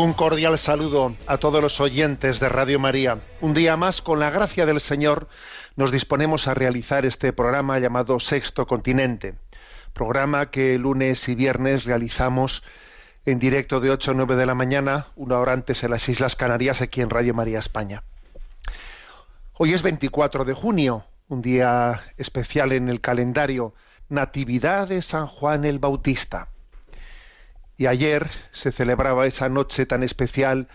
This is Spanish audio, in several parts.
Un cordial saludo a todos los oyentes de Radio María. Un día más, con la gracia del Señor, nos disponemos a realizar este programa llamado Sexto Continente. Programa que lunes y viernes realizamos en directo de 8 a 9 de la mañana, una hora antes en las Islas Canarias, aquí en Radio María España. Hoy es 24 de junio, un día especial en el calendario, Natividad de San Juan el Bautista. Y ayer se celebraba esa noche tan especial,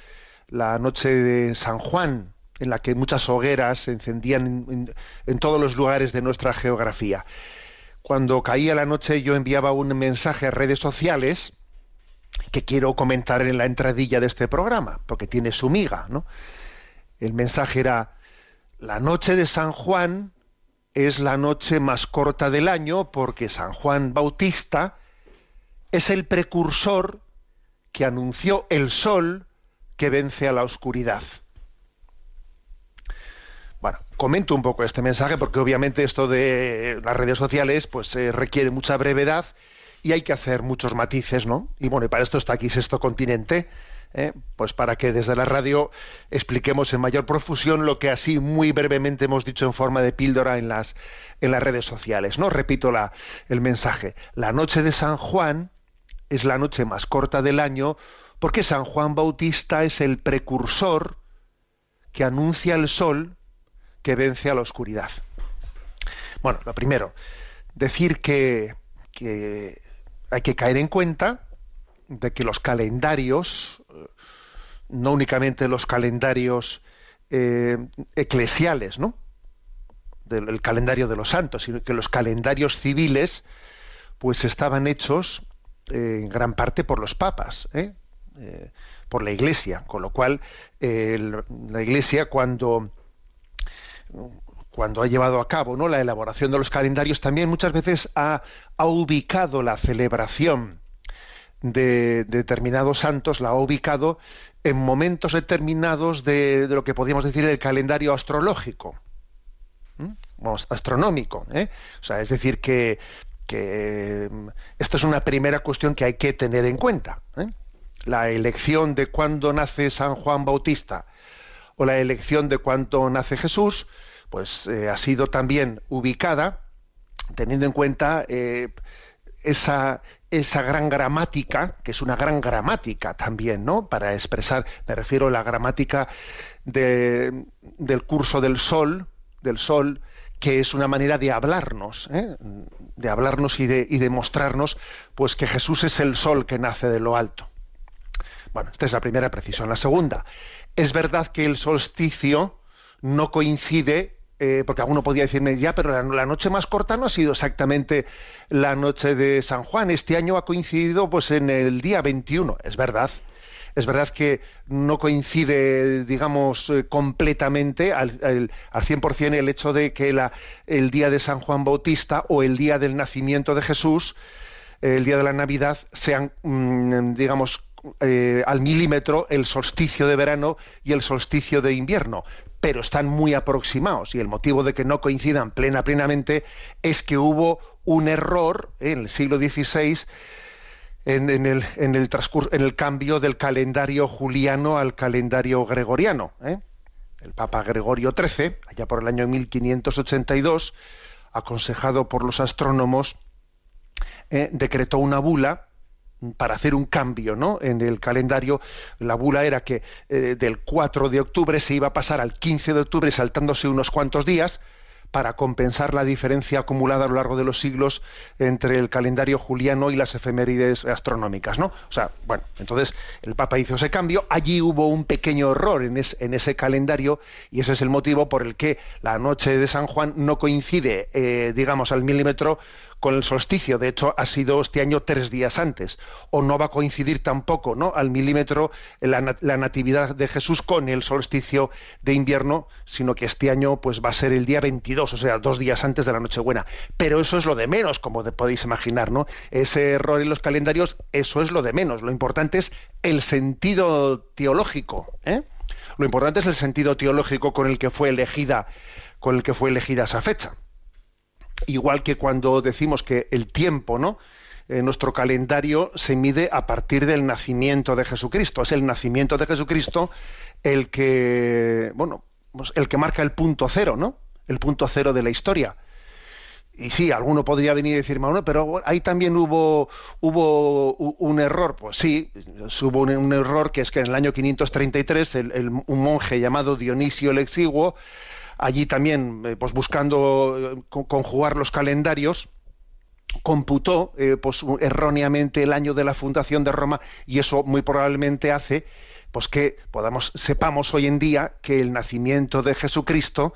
la noche de San Juan, en la que muchas hogueras se encendían en, todos los lugares de nuestra geografía. Cuando caía la noche yo enviaba un mensaje a redes sociales que quiero comentar en la entradilla de este programa, porque tiene su miga, ¿no? El mensaje era, la noche de San Juan es la noche más corta del año porque San Juan Bautista es el precursor que anunció el sol que vence a la oscuridad. Bueno, comento un poco este mensaje porque obviamente esto de las redes sociales pues eh, requiere mucha brevedad y hay que hacer muchos matices, ¿no? Y bueno, y para esto está aquí Sexto Continente, ¿eh? pues para que desde la radio expliquemos en mayor profusión lo que así muy brevemente hemos dicho en forma de píldora en las, en las redes sociales, ¿no? Repito el mensaje. La noche de San Juan es la noche más corta del año porque San Juan Bautista es el precursor que anuncia el sol que vence a la oscuridad. Bueno, lo primero, decir que, hay que caer en cuenta de que los calendarios, eh, no únicamente los calendarios eh, eclesiales, ¿no? El calendario de los santos, sino que los calendarios civiles, pues estaban hechos en gran parte por los papas, ¿eh? Eh, por la Iglesia, con lo cual la Iglesia cuando cuando ha llevado a cabo ¿no? la elaboración de los calendarios, también muchas veces ha, ubicado la celebración de, de determinados santos, la ha ubicado en momentos determinados de, lo que podríamos decir el calendario astrológico. Vamos, astronómico. ¿eh? O sea, es decir, que, que mm, esto es una primera cuestión que hay que tener en cuenta. ¿eh? La elección de cuándo nace San Juan Bautista o la elección de cuándo nace Jesús, pues eh, ha sido también ubicada teniendo en cuenta eh, esa, esa gran gramática, que es una gran gramática también, ¿no? Para expresar, me refiero a la gramática de- del curso del sol, del sol, que es una manera de hablarnos, ¿eh? de hablarnos y de, y de mostrarnos, pues que Jesús es el sol que nace de lo alto. Bueno, esta es la primera precisión. La segunda, es verdad que el solsticio no coincide, eh, porque alguno podría decirme, ya, pero la, la noche más corta no ha sido exactamente la noche de San Juan. Este año ha coincidido pues en el día 21. Es verdad. Es verdad que no coincide, digamos, eh, completamente al, al, al 100% el hecho de que la, el día de San Juan Bautista o el día del nacimiento de Jesús, eh, el día de la Navidad, sean, mm, digamos, eh, al milímetro el solsticio de verano y el solsticio de invierno, pero están muy aproximados y el motivo de que no coincidan plena plenamente es que hubo un error en el siglo XVI en, el, en, el transcurso, en el cambio del calendario juliano al calendario gregoriano. ¿eh? El Papa Gregorio XIII, allá por el año 1582, aconsejado por los astrónomos, eh, decretó una bula para hacer un cambio ¿no? en el calendario. La bula era que eh, del 4 de octubre se iba a pasar al 15 de octubre saltándose unos cuantos días para compensar la diferencia acumulada a lo largo de los siglos entre el calendario juliano y las efemérides astronómicas, ¿no? O sea, bueno, entonces el Papa hizo ese cambio, allí hubo un pequeño error en, en ese calendario y ese es el motivo por el que la noche de San Juan no coincide, eh, digamos, al milímetro con el solsticio. De hecho, ha sido este año tres días antes. O no va a coincidir tampoco, ¿no? Al milímetro la, natividad de Jesús con el solsticio de invierno, sino que este año, pues, va a ser el día 22, o sea, dos días antes de la Nochebuena. Pero eso es lo de menos, como podéis imaginar, ¿no? Ese error en los calendarios, eso es lo de menos. Lo importante es el sentido teológico, ¿eh? Lo importante es el sentido teológico con el que fue elegida, con el que fue elegida esa fecha. Igual que cuando decimos que el tiempo, ¿no? Eh, nuestro calendario se mide a partir del nacimiento de Jesucristo. Es el nacimiento de Jesucristo el que, bueno, pues el que marca el punto cero, ¿no? El punto cero de la historia. Y sí, alguno podría venir y decir, bueno, pero ahí también hubo, hubo un error. Pues sí, hubo un, error que es que en el año 533 el, el, un monje llamado Dionisio el Exiguo allí también, eh, pues buscando eh, conjugar los calendarios, computó eh, pues, erróneamente el año de la fundación de Roma y eso muy probablemente hace pues que podamos sepamos hoy en día que el nacimiento de Jesucristo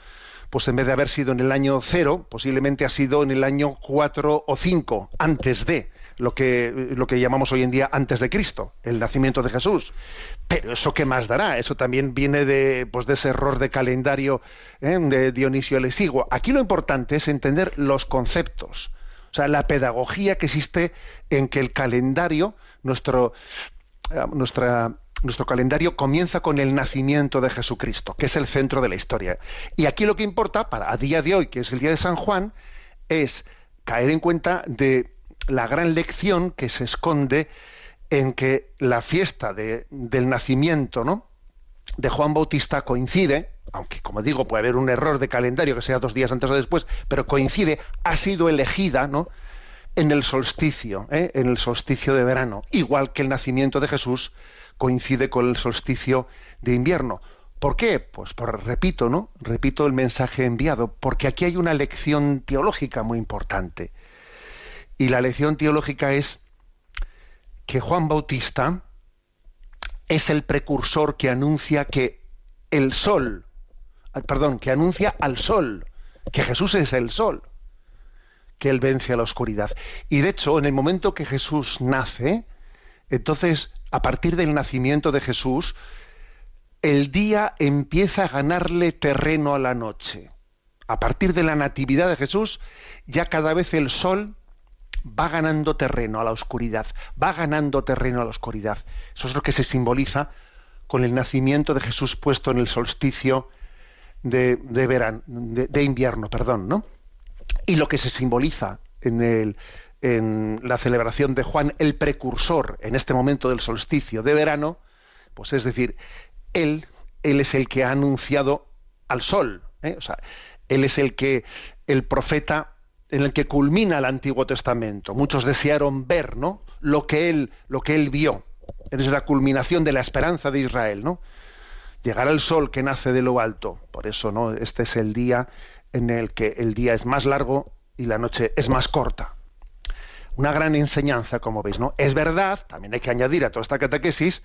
pues en vez de haber sido en el año cero, posiblemente ha sido en el año cuatro o cinco, antes de lo que, lo que llamamos hoy en día antes de Cristo, el nacimiento de Jesús. Pero eso qué más dará, eso también viene de, pues de ese error de calendario ¿eh? de Dionisio el Exiguo. Aquí lo importante es entender los conceptos, o sea, la pedagogía que existe en que el calendario, nuestro, eh, nuestra, nuestro calendario comienza con el nacimiento de Jesucristo, que es el centro de la historia. Y aquí lo que importa, para a día de hoy, que es el día de San Juan, es caer en cuenta de la gran lección que se esconde en que la fiesta de, del nacimiento de Juan Bautista coincide, aunque como digo puede haber un error de calendario que sea dos días antes o después, pero coincide, ha sido elegida en el solsticio, ¿eh? en el solsticio de verano, igual que el nacimiento de Jesús coincide con el solsticio de invierno. ¿Por qué? Pues por, repito, ¿no? Repito el mensaje enviado, porque aquí hay una lección teológica muy importante. Y la lección teológica es que Juan Bautista es el precursor que anuncia que el sol, perdón, que anuncia al sol, que Jesús es el sol, que él vence a la oscuridad. Y de hecho, en el momento que Jesús nace, entonces, a partir del nacimiento de Jesús, el día empieza a ganarle terreno a la noche. A partir de la natividad de Jesús, ya cada vez el sol va ganando terreno a la oscuridad, va ganando terreno a la oscuridad. Eso es lo que se simboliza con el nacimiento de Jesús puesto en el solsticio de, invierno, perdón, ¿no? Y lo que se simboliza en, la celebración de Juan, el precursor en este momento del solsticio de verano, pues es decir, él, él es el que ha anunciado al sol, ¿eh? o sea, él es el que el profeta en el que culmina el Antiguo Testamento. Muchos desearon ver, ¿no? Lo que él, lo que él vio. Es la culminación de la esperanza de Israel, ¿no? Llegará el sol que nace de lo alto. Por eso, ¿no? Este es el día en el que el día es más largo y la noche es más corta. Una gran enseñanza, como veis, ¿no? Es verdad, también hay que añadir a toda esta catequesis,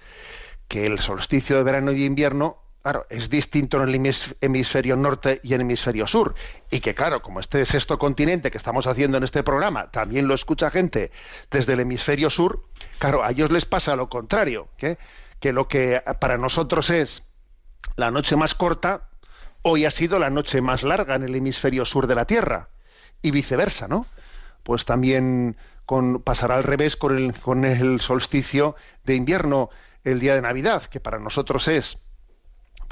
que el solsticio de verano y de invierno claro, es distinto en el hemisferio norte y en el hemisferio sur. Y que, claro, como este sexto continente que estamos haciendo en este programa también lo escucha gente desde el hemisferio sur, claro, a ellos les pasa lo contrario, que, lo que para nosotros es la noche más corta, hoy ha sido la noche más larga en el hemisferio sur de la Tierra. Y viceversa, ¿no? Pues también con, pasará al revés con el, con el solsticio de invierno, el día de Navidad, que para nosotros es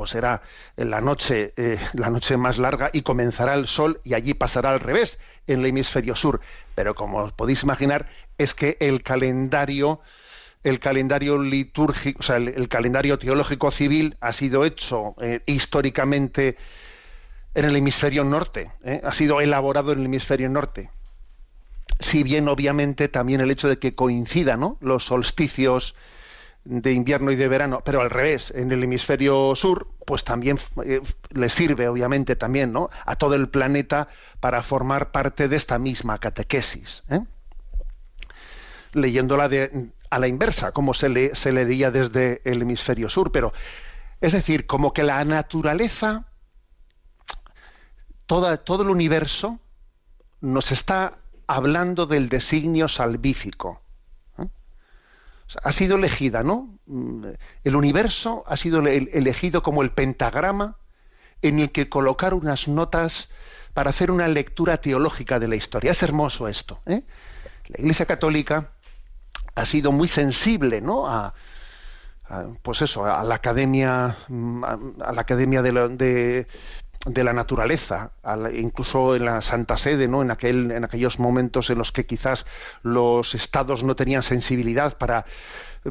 pues será la noche, eh, la noche más larga y comenzará el sol y allí pasará al revés, en el hemisferio sur. Pero como os podéis imaginar, es que el calendario, el calendario litúrgico, o sea, el, calendario teológico civil ha sido hecho eh, históricamente en el hemisferio norte, ¿eh? ha sido elaborado en el hemisferio norte. Si bien obviamente también el hecho de que coincidan ¿no? los solsticios de invierno y de verano, pero al revés, en el hemisferio sur, pues también eh, le sirve obviamente también ¿no? a todo el planeta para formar parte de esta misma catequesis. ¿eh? Leyéndola de, a la inversa, como se, le, se desde el hemisferio sur, pero es decir, como que la naturaleza todo el universo nos está hablando del designio salvífico. Ha sido elegida, ¿no? Mm, el universo ha sido elegido como el pentagrama en el que colocar unas notas para hacer una lectura teológica de la historia. Es hermoso esto. ¿eh? La Iglesia Católica ha sido muy sensible, ¿no? A, pues eso, a la academia, mm, a, la academia de, de la naturaleza, incluso en la Santa Sede, ¿no? en, aquel, en aquellos momentos en los que quizás los estados no tenían sensibilidad para,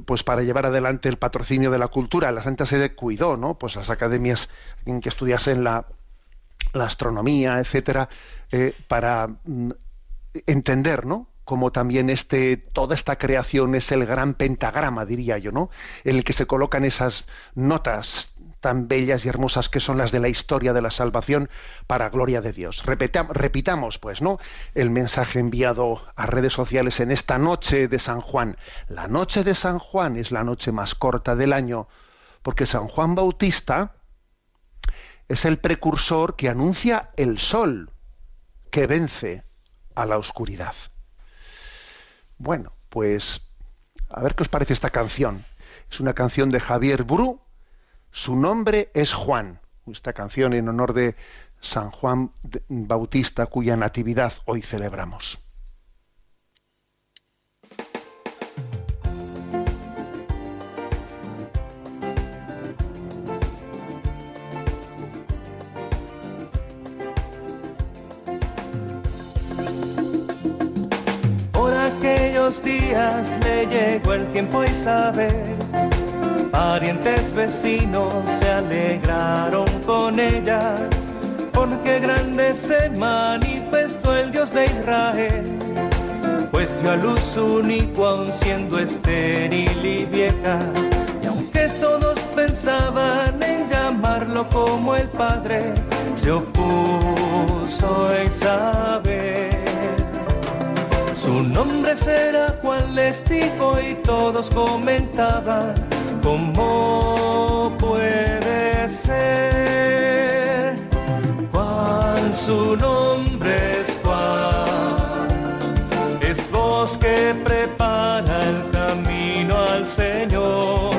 pues para llevar adelante el patrocinio de la cultura. La Santa Sede cuidó ¿no? pues las academias en que estudiasen la, la astronomía, etcétera, eh, para mm, entender ¿no? como también este, toda esta creación es el gran pentagrama, diría yo, ¿no? En el que se colocan esas notas tan bellas y hermosas que son las de la historia de la salvación para gloria de Dios. repitamos, pues, ¿no? El mensaje enviado a redes sociales en esta noche de San Juan. La noche de San Juan es la noche más corta del año, porque San Juan Bautista es el precursor que anuncia el sol que vence a la oscuridad. Bueno, pues a ver qué os parece esta canción. Es una canción de Javier Bru, su nombre es Juan. Esta canción en honor de San Juan Bautista, cuya natividad hoy celebramos. Por aquellos días le llegó el tiempo y saber Parientes vecinos se alegraron con ella, porque grande se manifestó el Dios de Israel, pues dio a luz único aun siendo estéril y vieja, y aunque todos pensaban en llamarlo como el Padre, se opuso Isabel. Su nombre será Juan les y todos comentaban ¿Cómo puede ser? Juan, su nombre es Juan. Es voz que prepara el camino al Señor.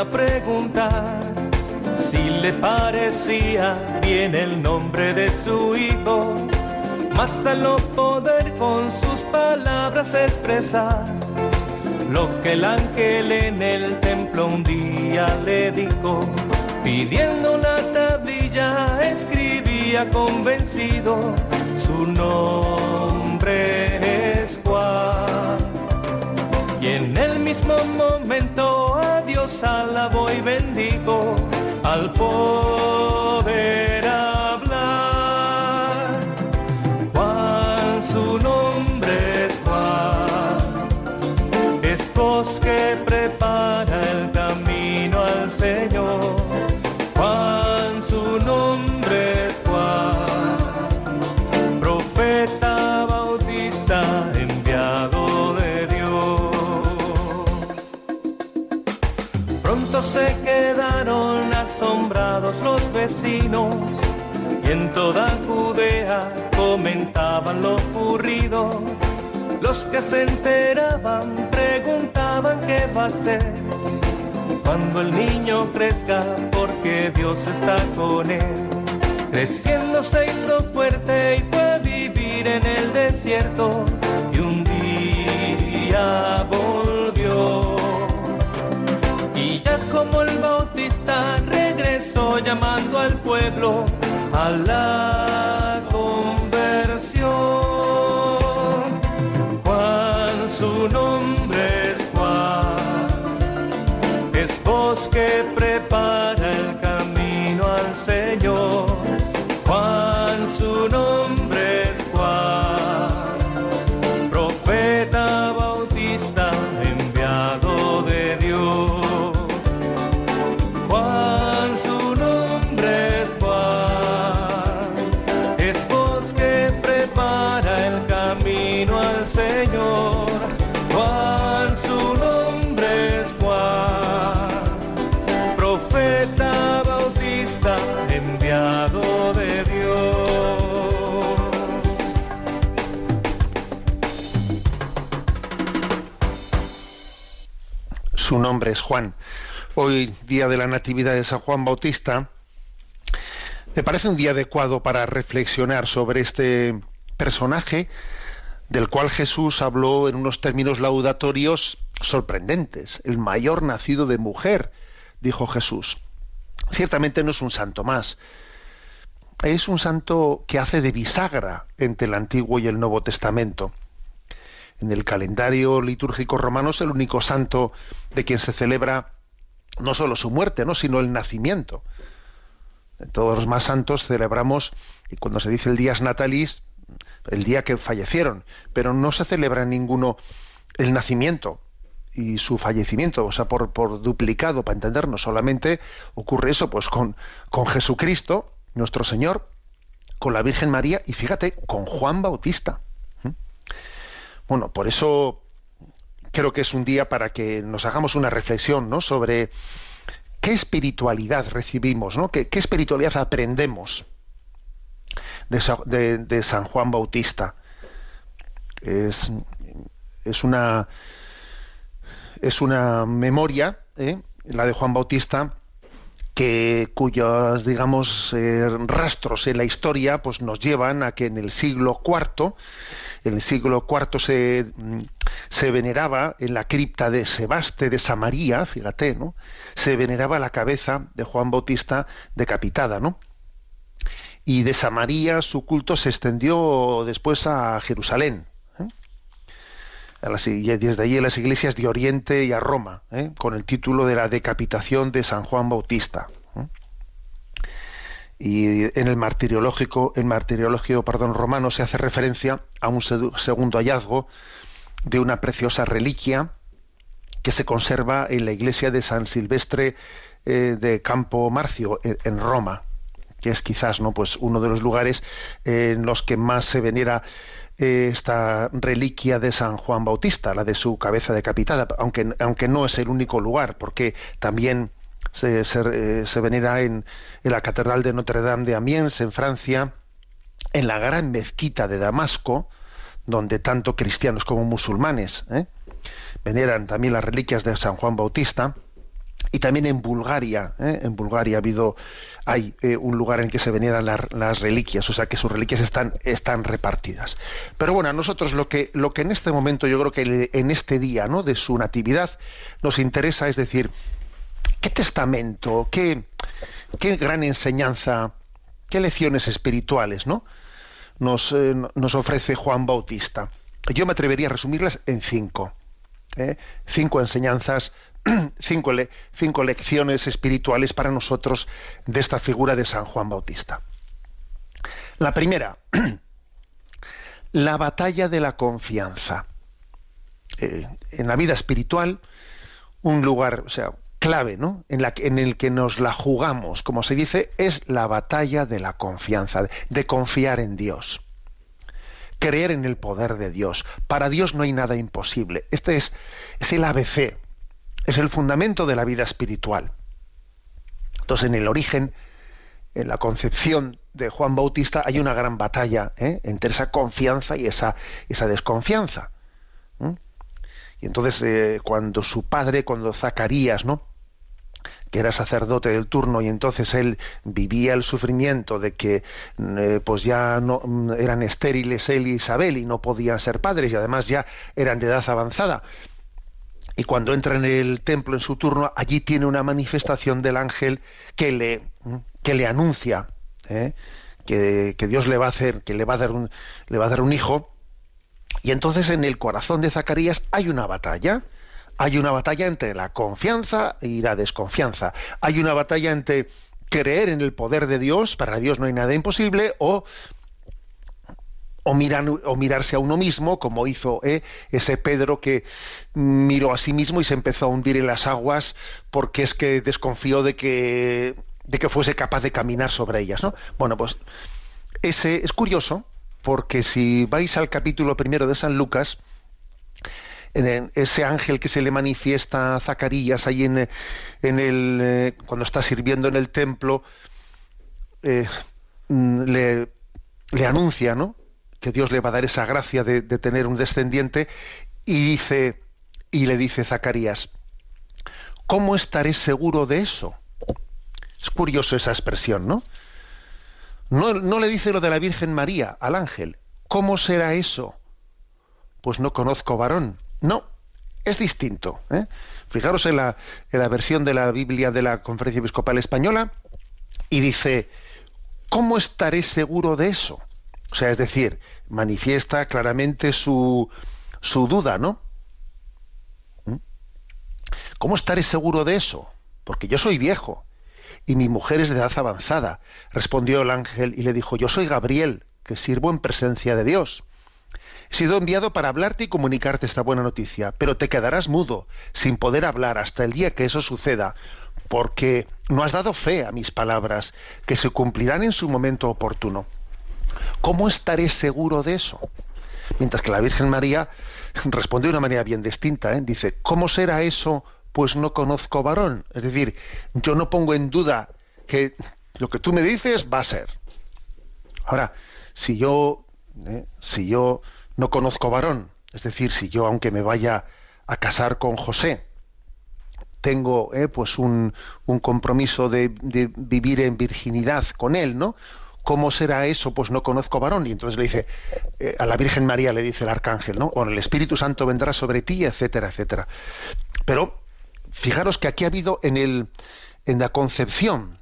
A preguntar si le parecía bien el nombre de su hijo, mas al no poder con sus palabras expresar lo que el ángel en el templo un día le dijo, pidiendo la tablilla escribía convencido, su nombre es Juan. Y en el mismo momento Dios alabo y bendigo al poder los vecinos y en toda Judea comentaban lo ocurrido. Los que se enteraban preguntaban qué va a ser cuando el niño crezca, porque que Dios está con él. Creciendo se hizo fuerte y fue a vivir en el desierto y un día volvió. Y ya como el bautista regresó llamando al pueblo a la conversión. Juan, su nombre es Juan, es voz que prepara el camino al Señor. Es Juan. Hoy, día de la Natividad de San Juan Bautista, me parece un día adecuado para reflexionar sobre este personaje del cual Jesús habló en unos términos laudatorios sorprendentes. El mayor nacido de mujer, dijo Jesús. Ciertamente no es un santo más. Es un santo que hace de bisagra entre el Antiguo y el Nuevo Testamento. En el calendario litúrgico romano es el único santo de quien se celebra no solo su muerte, ¿no? sino el nacimiento. En todos los más santos celebramos, y cuando se dice el días natalis, el día que fallecieron, pero no se celebra ninguno el nacimiento y su fallecimiento, o sea, por, por duplicado, para entendernos, solamente ocurre eso pues con, con Jesucristo, nuestro Señor, con la Virgen María y fíjate, con Juan Bautista. Bueno, por eso creo que es un día para que nos hagamos una reflexión ¿no? sobre qué espiritualidad recibimos, ¿no? qué, espiritualidad aprendemos de, Sa- de- de San Juan Bautista. Es, es una es una memoria, ¿eh? la de Juan Bautista, que cuyos digamos eh, rastros en la historia pues nos llevan a que en el siglo IV en el siglo IV se, mm, se veneraba en la cripta de Sebaste de Samaría fíjate no se veneraba la cabeza de Juan Bautista decapitada no y de Samaría su culto se extendió después a Jerusalén y desde allí a las iglesias de Oriente y a Roma, ¿eh? con el título de la decapitación de San Juan Bautista. ¿eh? Y en el martiriológico, el martiriologio perdón, romano se hace referencia a un segundo hallazgo de una preciosa reliquia que se conserva en la iglesia de San Silvestre eh, de Campo Marcio, en, en Roma, que es quizás no pues uno de los lugares en los que más se venera esta reliquia de San Juan Bautista, la de su cabeza decapitada, aunque, aunque no es el único lugar, porque también se, eh, venera en, en la Catedral de Notre Dame de Amiens, en Francia, en la gran mezquita de Damasco, donde tanto cristianos como musulmanes ¿eh? veneran también las reliquias de San Juan Bautista, y también en Bulgaria, ¿eh? en Bulgaria ha habido, hay eh, un lugar en que se veneran las, reliquias, o sea que sus reliquias están, están repartidas. Pero bueno, a nosotros lo que, lo que en este momento, yo creo que en este día ¿no? de su natividad nos interesa es decir, ¿qué testamento, qué, qué gran enseñanza, qué lecciones espirituales ¿no? nos, eh, nos ofrece Juan Bautista? Yo me atrevería a resumirlas en cinco. ¿eh? Cinco enseñanzas, cinco, cinco lecciones espirituales para nosotros de esta figura de San Juan Bautista. La primera, la batalla de la confianza. Eh, en la vida espiritual, un lugar, o sea, clave, ¿no? En, el que nos la jugamos, como se dice, es la batalla de la confianza, de, de confiar en Dios creer en el poder de Dios. Para Dios no hay nada imposible. Este es, es el ABC, es el fundamento de la vida espiritual. Entonces, en el origen, en la concepción de Juan Bautista, hay una gran batalla ¿eh? entre esa confianza y esa, esa desconfianza. Y entonces, eh, cuando su padre, cuando Zacarías, ¿no? que era sacerdote del turno y entonces él vivía el sufrimiento de que eh, pues ya no mm, eran estériles él y Isabel y no podían ser padres y además ya eran de edad avanzada. Y cuando entra en el templo en su turno, allí tiene una manifestación del ángel que le, mm, que le anuncia ¿eh? que, que, Dios le va a hacer, que le va a dar un, le va a dar un hijo. Y entonces en el corazón de Zacarías hay una batalla hay una batalla entre la confianza y la desconfianza. Hay una batalla entre creer en el poder de Dios, para Dios no hay nada imposible, o, o, mirarse a uno mismo, como hizo ¿eh? ese Pedro que miró a sí mismo y se empezó a hundir en las aguas porque es que desconfió de que, de que fuese capaz de caminar sobre ellas. ¿no? Bueno, pues ese es curioso, porque si vais al capítulo primero de San Lucas, en ese ángel que se le manifiesta a Zacarías ahí en, el eh, cuando está sirviendo en el templo eh, mm, le, le, anuncia ¿no? Que Dios le va a dar esa gracia de, tener un descendiente y dice y le dice Zacarías ¿cómo estaré seguro de eso? es curioso esa expresión ¿no? no, no le dice lo de la Virgen María al ángel ¿cómo será eso? pues no conozco varón no, es distinto. ¿eh? Fijaros en la, en la versión de la Biblia de la Conferencia Episcopal Española y dice, ¿cómo estaré seguro de eso? O sea, es decir, manifiesta claramente su, su duda, ¿no? ¿Mm? ¿Cómo estaré seguro de eso? Porque yo soy viejo y mi mujer es de edad avanzada. Respondió el ángel y le dijo, yo soy Gabriel, que sirvo en presencia de Dios. He sido enviado para hablarte y comunicarte esta buena noticia, pero te quedarás mudo, sin poder hablar hasta el día que eso suceda, porque no has dado fe a mis palabras, que se cumplirán en su momento oportuno. ¿Cómo estaré seguro de eso? Mientras que la Virgen María responde de una manera bien distinta. ¿eh? Dice, ¿cómo será eso? Pues no conozco varón. Es decir, yo no pongo en duda que lo que tú me dices va a ser. Ahora, si yo, ¿eh? si yo no conozco varón. Es decir, si yo, aunque me vaya a casar con José, tengo eh, pues un, compromiso de, vivir en virginidad con él, ¿no? ¿Cómo será eso? Pues no conozco varón. Y entonces le dice, eh, a la Virgen María le dice el arcángel, ¿no? O el Espíritu Santo vendrá sobre ti, etcétera, etcétera. Pero fijaros que aquí ha habido en, el, en la concepción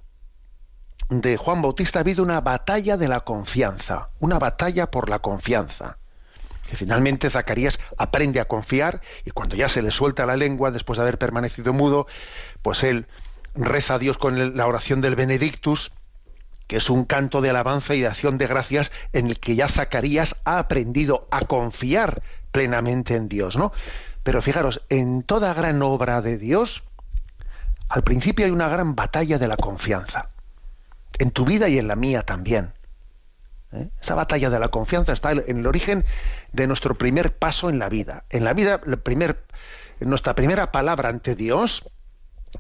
de Juan Bautista ha habido una batalla de la confianza, una batalla por la confianza que finalmente Zacarías aprende a confiar y cuando ya se le suelta la lengua después de haber permanecido mudo, pues él reza a Dios con la oración del Benedictus, que es un canto de alabanza y de acción de gracias en el que ya Zacarías ha aprendido a confiar plenamente en Dios, ¿no? Pero fijaros, en toda gran obra de Dios, al principio hay una gran batalla de la confianza. En tu vida y en la mía también. ¿eh? Esa batalla de la confianza está en el origen de nuestro primer paso en la vida. En la vida, el nuestra primera palabra ante Dios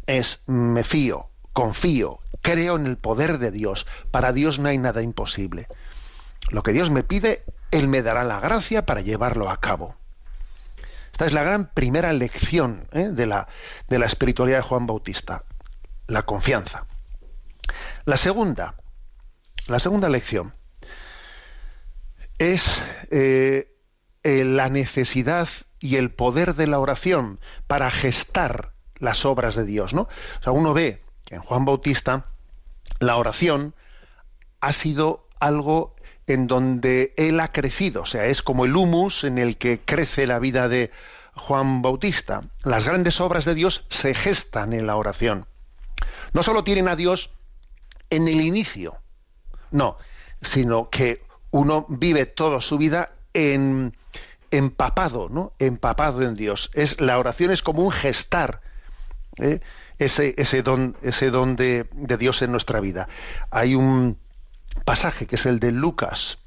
es me fío, confío, creo en el poder de Dios. Para Dios no hay nada imposible. Lo que Dios me pide, Él me dará la gracia para llevarlo a cabo. Esta es la gran primera lección ¿eh? de, la, espiritualidad de Juan Bautista, la confianza. La segunda, la segunda lección es eh, eh, la necesidad y el poder de la oración para gestar las obras de Dios, ¿no? O sea, uno ve en Juan Bautista la oración ha sido algo en donde él ha crecido, o sea, es como el humus en el que crece la vida de Juan Bautista. Las grandes obras de Dios se gestan en la oración. No solo tienen a Dios en el inicio, no, sino que uno vive toda su vida en, empapado, ¿no? Empapado en Dios. Es, la oración es como un gestar ¿eh? ese, ese, don, ese don de, de, Dios en nuestra vida. Hay un pasaje que es el de Lucas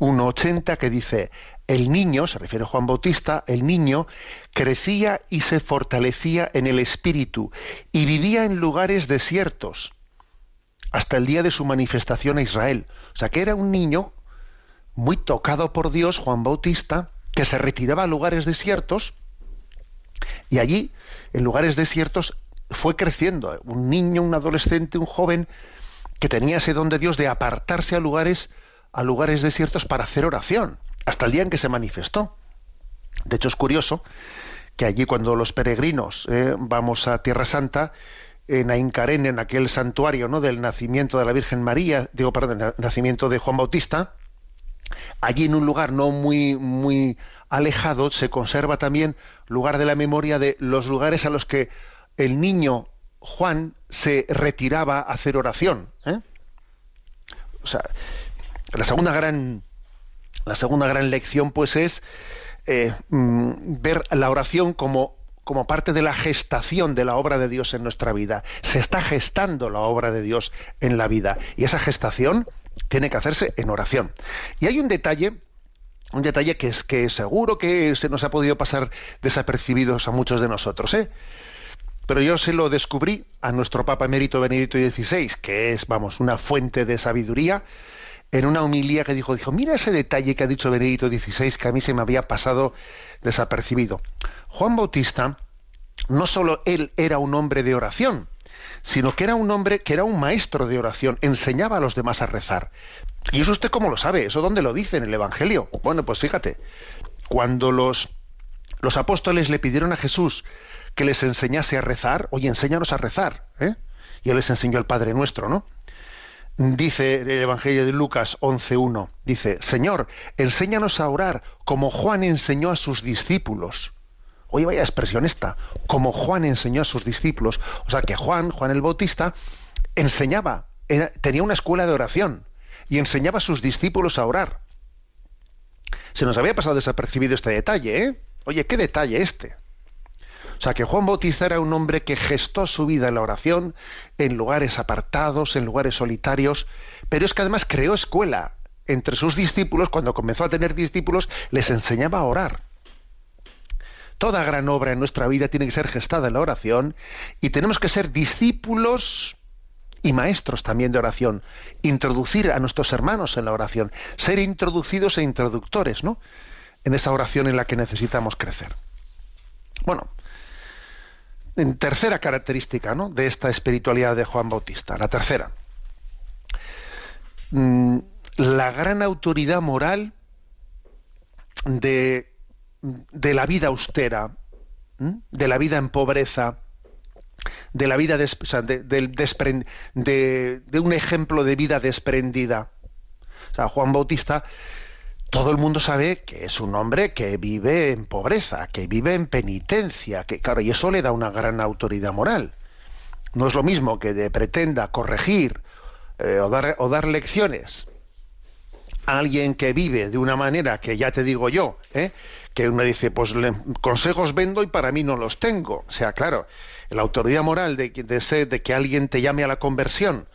1.80 que dice, el niño, se refiere a Juan Bautista, el niño crecía y se fortalecía en el espíritu y vivía en lugares desiertos hasta el día de su manifestación a Israel. O sea que era un niño muy tocado por Dios, Juan Bautista, que se retiraba a lugares desiertos y allí, en lugares desiertos, fue creciendo. Un niño, un adolescente, un joven que tenía ese don de Dios de apartarse a lugares, a lugares desiertos para hacer oración, hasta el día en que se manifestó. De hecho, es curioso que allí cuando los peregrinos eh, vamos a Tierra Santa, en Aincarén, en aquel santuario ¿no? del nacimiento de la Virgen María, digo, perdón, el nacimiento de Juan Bautista, allí en un lugar no muy, muy alejado se conserva también lugar de la memoria de los lugares a los que el niño Juan se retiraba a hacer oración. ¿eh? O sea, la segunda gran, la segunda gran lección, pues, es eh, mm, ver la oración como como parte de la gestación de la obra de Dios en nuestra vida. Se está gestando la obra de Dios en la vida. Y esa gestación tiene que hacerse en oración. Y hay un detalle, un detalle que es que seguro que se nos ha podido pasar desapercibidos a muchos de nosotros, ¿eh? Pero yo se lo descubrí a nuestro Papa Emérito Benedicto XVI, que es, vamos, una fuente de sabiduría, en una homilía que dijo, dijo, mira ese detalle que ha dicho Benedicto XVI que a mí se me había pasado desapercibido. Juan Bautista, no solo él era un hombre de oración, sino que era un hombre que era un maestro de oración, enseñaba a los demás a rezar. ¿Y eso usted cómo lo sabe? ¿Eso dónde lo dice en el Evangelio? Bueno, pues fíjate, cuando los, los apóstoles le pidieron a Jesús que les enseñase a rezar, oye, enséñanos a rezar, ¿eh? Y él les enseñó el Padre Nuestro, ¿no? Dice el Evangelio de Lucas 11.1, dice, Señor, enséñanos a orar como Juan enseñó a sus discípulos. Oye, vaya expresión esta, como Juan enseñó a sus discípulos. O sea que Juan, Juan el Bautista, enseñaba, tenía una escuela de oración y enseñaba a sus discípulos a orar. Se nos había pasado desapercibido este detalle, ¿eh? Oye, qué detalle este. O sea que Juan Bautista era un hombre que gestó su vida en la oración, en lugares apartados, en lugares solitarios, pero es que además creó escuela entre sus discípulos, cuando comenzó a tener discípulos, les enseñaba a orar. Toda gran obra en nuestra vida tiene que ser gestada en la oración y tenemos que ser discípulos y maestros también de oración, introducir a nuestros hermanos en la oración, ser introducidos e introductores, ¿no? En esa oración en la que necesitamos crecer. Bueno, en tercera característica ¿no? de esta espiritualidad de Juan Bautista, la tercera, mm, la gran autoridad moral de, de la vida austera, de la vida en pobreza, de la vida de, un ejemplo de vida desprendida. O sea, Juan Bautista todo el mundo sabe que es un hombre que vive en pobreza, que vive en penitencia, que claro, y eso le da una gran autoridad moral. No es lo mismo que pretenda corregir eh, o, dar, lecciones alguien que vive de una manera que ya te digo yo, ¿eh? que uno dice, pues consejos vendo y para mí no los tengo. O sea, claro, la autoridad moral de, de, de que alguien te llame a la conversión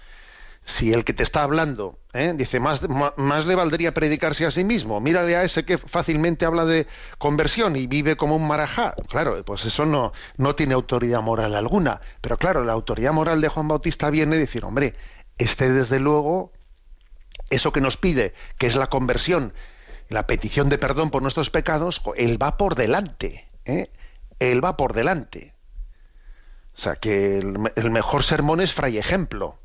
si el que te está hablando ¿eh? dice más, más le valdría predicarse a sí mismo, mírale a ese que fácilmente habla de conversión y vive como un marajá, claro, pues eso no, no tiene autoridad moral alguna, pero claro, la autoridad moral de Juan Bautista viene a decir, hombre, este desde luego, eso que nos pide, que es la conversión, la petición de perdón por nuestros pecados, él va por delante, ¿eh? él va por delante. O sea que el, mejor sermón es fray ejemplo.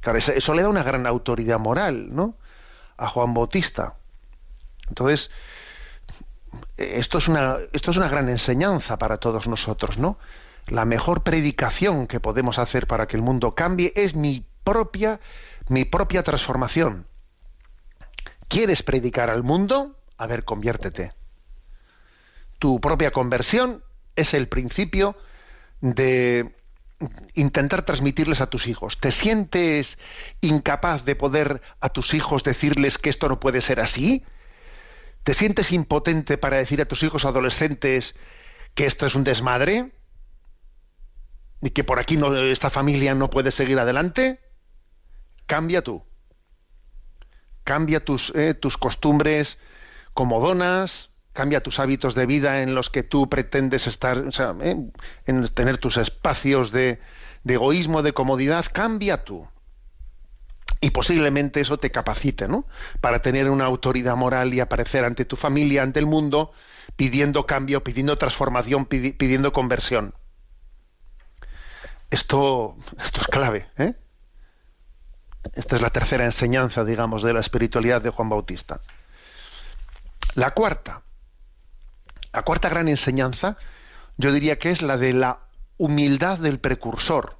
Claro, eso, le da una gran autoridad moral, ¿no? A Juan Bautista. Entonces, esto es una, esto es una gran enseñanza para todos nosotros, ¿no? La mejor predicación que podemos hacer para que el mundo cambie es mi propia, mi propia transformación. ¿Quieres predicar al mundo? A ver, conviértete. Tu propia conversión es el principio de, intentar transmitirles a tus hijos. ¿Te sientes incapaz de poder a tus hijos decirles que esto no puede ser así? ¿Te sientes impotente para decir a tus hijos adolescentes que esto es un desmadre? ¿Y que por aquí esta familia no puede seguir adelante? Cambia tú. Cambia tus, eh, tus costumbres cambia tus hábitos de vida en los que tú pretendes estar, o sea, ¿eh? en tener tus espacios de, de, egoísmo, de comodidad, cambia tú. Y posiblemente eso te capacite, ¿no? Para tener una autoridad moral y aparecer ante tu familia, ante el mundo, pidiendo cambio, pidiendo transformación, pidiendo conversión. Esto, esto es clave. ¿eh? Esta es la tercera enseñanza, digamos, de la espiritualidad de Juan Bautista. La cuarta, la cuarta gran enseñanza, yo diría que es la de la humildad del precursor.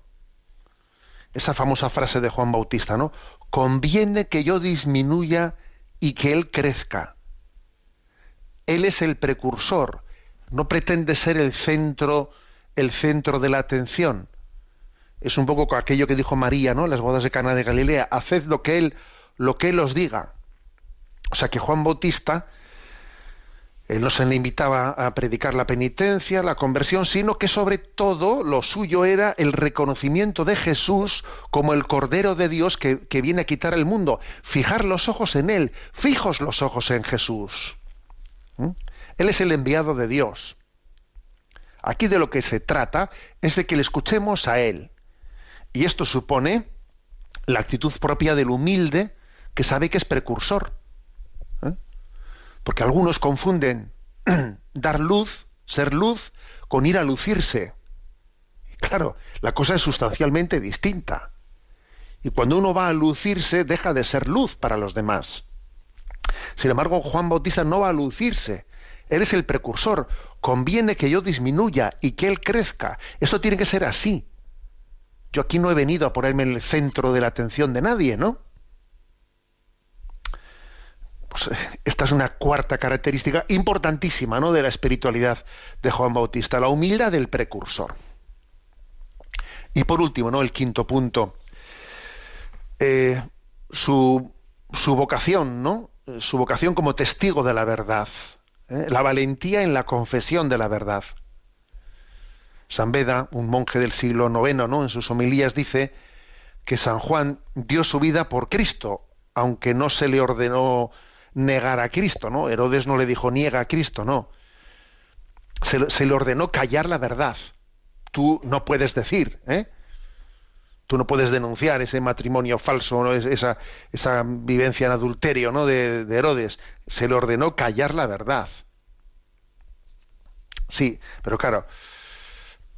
Esa famosa frase de Juan Bautista, ¿no? Conviene que yo disminuya y que él crezca. Él es el precursor, no pretende ser el centro, el centro de la atención. Es un poco aquello que dijo María, ¿no? Las bodas de Cana de Galilea, haced lo que él, lo que él os diga. O sea que Juan Bautista él no se le invitaba a predicar la penitencia, la conversión, sino que sobre todo lo suyo era el reconocimiento de Jesús como el Cordero de Dios que, viene a quitar el mundo. Fijar los ojos en Él, fijos los ojos en Jesús. ¿Mm? Él es el enviado de Dios. Aquí de lo que se trata es de que le escuchemos a Él. Y esto supone la actitud propia del humilde que sabe que es precursor porque algunos confunden dar luz, ser luz, con ir a lucirse. claro, la cosa es sustancialmente distinta. Y cuando uno va a lucirse, deja de ser luz para los demás. Sin embargo, Juan Bautista no va a lucirse. Él es el precursor. Conviene que yo disminuya y que él crezca. Esto tiene que ser así. Yo aquí no he venido a ponerme en el centro de la atención de nadie, ¿no? Pues, esta es una cuarta característica importantísima ¿no? de la espiritualidad de Juan Bautista, la humildad del precursor. Y por último, ¿no? el quinto punto, eh, su, su, vocación, ¿no? su vocación como testigo de la verdad, ¿eh? la valentía en la confesión de la verdad. San Beda, un monje del siglo IX, ¿no? en sus homilías dice que San Juan dio su vida por Cristo, aunque no se le ordenó negar a Cristo, ¿no? Herodes no le dijo niega a Cristo, no. Se, le ordenó callar la verdad. Tú no puedes decir, ¿eh? Tú no puedes denunciar ese matrimonio falso, ¿no? esa, esa vivencia en adulterio ¿no? de, de Herodes. Se le ordenó callar la verdad. Sí, pero claro,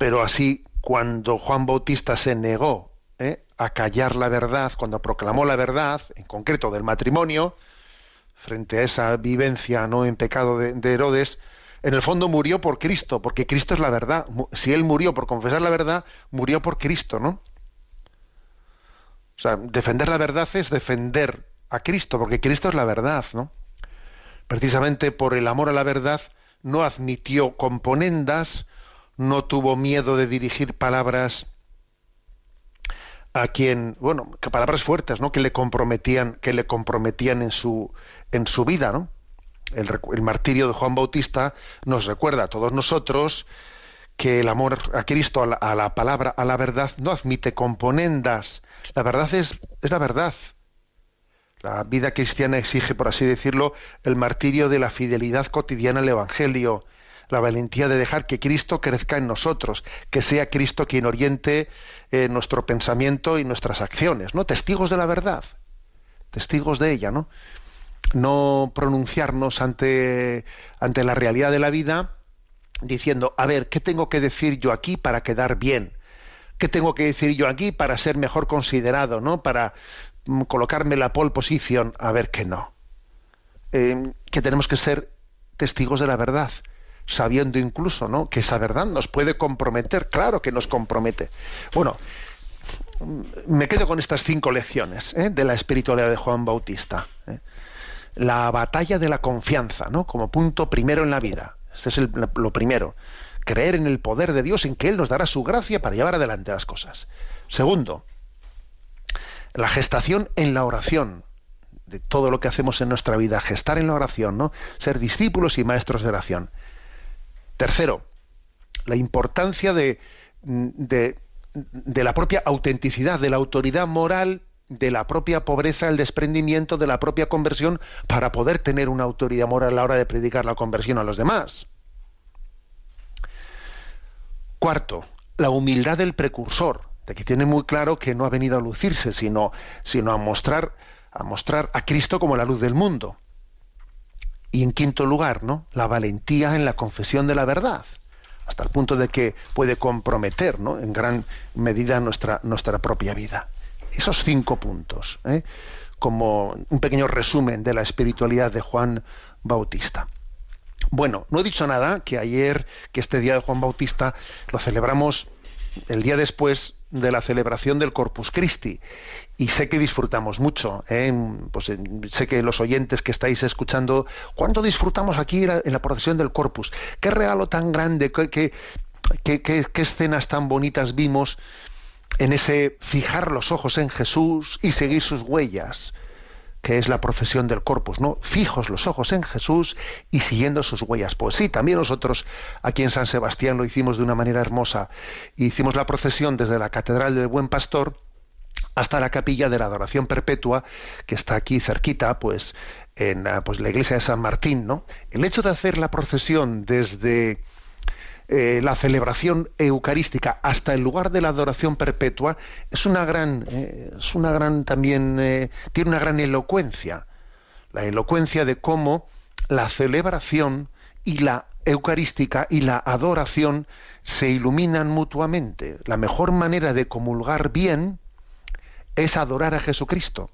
pero así cuando Juan Bautista se negó ¿eh? a callar la verdad, cuando proclamó la verdad, en concreto del matrimonio, frente a esa vivencia no en pecado de, Herodes, en el fondo murió por Cristo, porque Cristo es la verdad. Si él murió por confesar la verdad, murió por Cristo, ¿no? O sea, defender la verdad es defender a Cristo, porque Cristo es la verdad, ¿no? Precisamente por el amor a la verdad no admitió componendas, no tuvo miedo de dirigir palabras a quien, bueno, palabras fuertes, ¿no? Que le comprometían, que le comprometían en su en su vida, ¿no? El, martirio de Juan Bautista nos recuerda a todos nosotros que el amor a Cristo, a la, palabra, a la verdad, no admite componendas. La verdad es, es la verdad. La vida cristiana exige, por así decirlo, el martirio de la fidelidad cotidiana al Evangelio, la valentía de dejar que Cristo crezca en nosotros, que sea Cristo quien oriente eh, nuestro pensamiento y nuestras acciones, ¿no? Testigos de la verdad, testigos de ella, ¿no? no pronunciarnos ante, ante la realidad de la vida diciendo, a ver, ¿qué tengo que decir yo aquí para quedar bien? ¿Qué tengo que decir yo aquí para ser mejor considerado, ¿no? Para mm, colocarme la pole position, a ver que no. Eh, que tenemos que ser testigos de la verdad, sabiendo incluso, ¿no? Que esa verdad nos puede comprometer, claro que nos compromete. Bueno, me quedo con estas cinco lecciones ¿eh? de la espiritualidad de Juan Bautista. ¿eh? la batalla de la confianza, ¿no? Como punto primero en la vida. Este es lo primero. Creer en el poder de Dios, en que Él nos dará su gracia para llevar adelante las cosas. Segundo, la gestación en la oración de todo lo que hacemos en nuestra vida, gestar en la oración, ¿no? Ser discípulos y maestros de oración. Tercero, la importancia de, la propia autenticidad, de la autoridad moral de la propia pobreza, el desprendimiento de la propia conversión para poder tener una autoridad moral a la hora de predicar la conversión a los demás. Cuarto, la humildad del precursor, de que tiene muy claro que no ha venido a lucirse, sino, sino a mostrar a mostrar a Cristo como la luz del mundo. Y en quinto lugar, ¿no? La valentía en la confesión de la verdad. hasta el punto de que puede comprometer ¿no? en gran medida nuestra, nuestra propia vida. Esos cinco puntos, ¿eh? como un pequeño resumen de la espiritualidad de Juan Bautista. Bueno, no he dicho nada, que ayer, que este día de Juan Bautista lo celebramos el día después de la celebración del Corpus Christi. Y sé que disfrutamos mucho. ¿eh? Pues, eh, sé que los oyentes que estáis escuchando, ¿cuánto disfrutamos aquí en la procesión del Corpus? ¿Qué regalo tan grande, qué, qué, escenas tan bonitas vimos en ese fijar los ojos en Jesús y seguir sus huellas? Que es la procesión del corpus, ¿no? Fijos los ojos en Jesús y siguiendo sus huellas. Pues sí, también nosotros aquí en San Sebastián lo hicimos de una manera hermosa. Hicimos la procesión desde la Catedral del Buen Pastor hasta la capilla de la Adoración Perpetua, que está aquí cerquita, pues en ah, pues, la iglesia de San Martín, ¿no? El hecho de hacer la procesión desde eh, la celebración eucarística hasta el lugar de la adoración perpetua es una gran, eh, es una gran también, eh, tiene una gran elocuencia. La elocuencia de cómo la celebración y la eucarística y la adoración se iluminan mutuamente. La mejor manera de comulgar bien es adorar a Jesucristo.